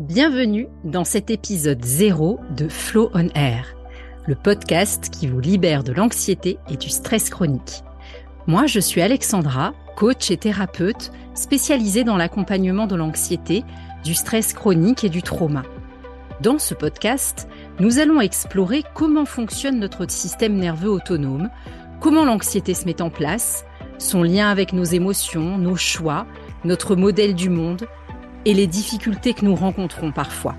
Bienvenue dans cet épisode 0 de Flow on Air, le podcast qui vous libère de l'anxiété et du stress chronique. Moi, je suis Alexandra, coach et thérapeute spécialisée dans l'accompagnement de l'anxiété, du stress chronique et du trauma. Dans ce podcast, nous allons explorer comment fonctionne notre système nerveux autonome, comment l'anxiété se met en place, son lien avec nos émotions, nos choix, notre modèle du monde, et les difficultés que nous rencontrons parfois.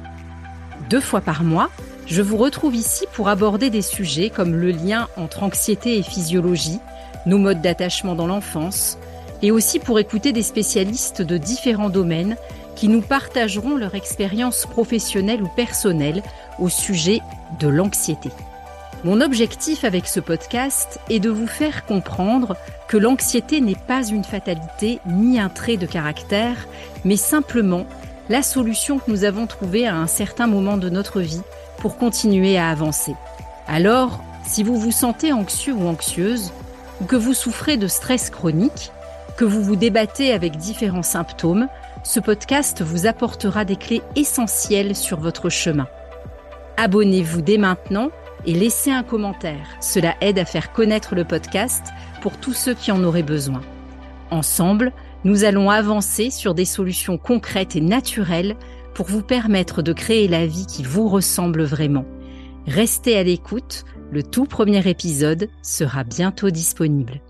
Deux fois par mois, je vous retrouve ici pour aborder des sujets comme le lien entre anxiété et physiologie, nos modes d'attachement dans l'enfance, et aussi pour écouter des spécialistes de différents domaines qui nous partageront leur expérience professionnelle ou personnelle au sujet de l'anxiété. Mon objectif avec ce podcast est de vous faire comprendre que l'anxiété n'est pas une fatalité ni un trait de caractère, mais simplement la solution que nous avons trouvée à un certain moment de notre vie pour continuer à avancer. Alors, si vous vous sentez anxieux ou anxieuse, ou que vous souffrez de stress chronique, que vous vous débattez avec différents symptômes, ce podcast vous apportera des clés essentielles sur votre chemin. Abonnez-vous dès maintenant et laissez un commentaire. Cela aide à faire connaître le podcast pour tous ceux qui en auraient besoin. Ensemble, nous allons avancer sur des solutions concrètes et naturelles pour vous permettre de créer la vie qui vous ressemble vraiment. Restez à l'écoute, le tout premier épisode sera bientôt disponible.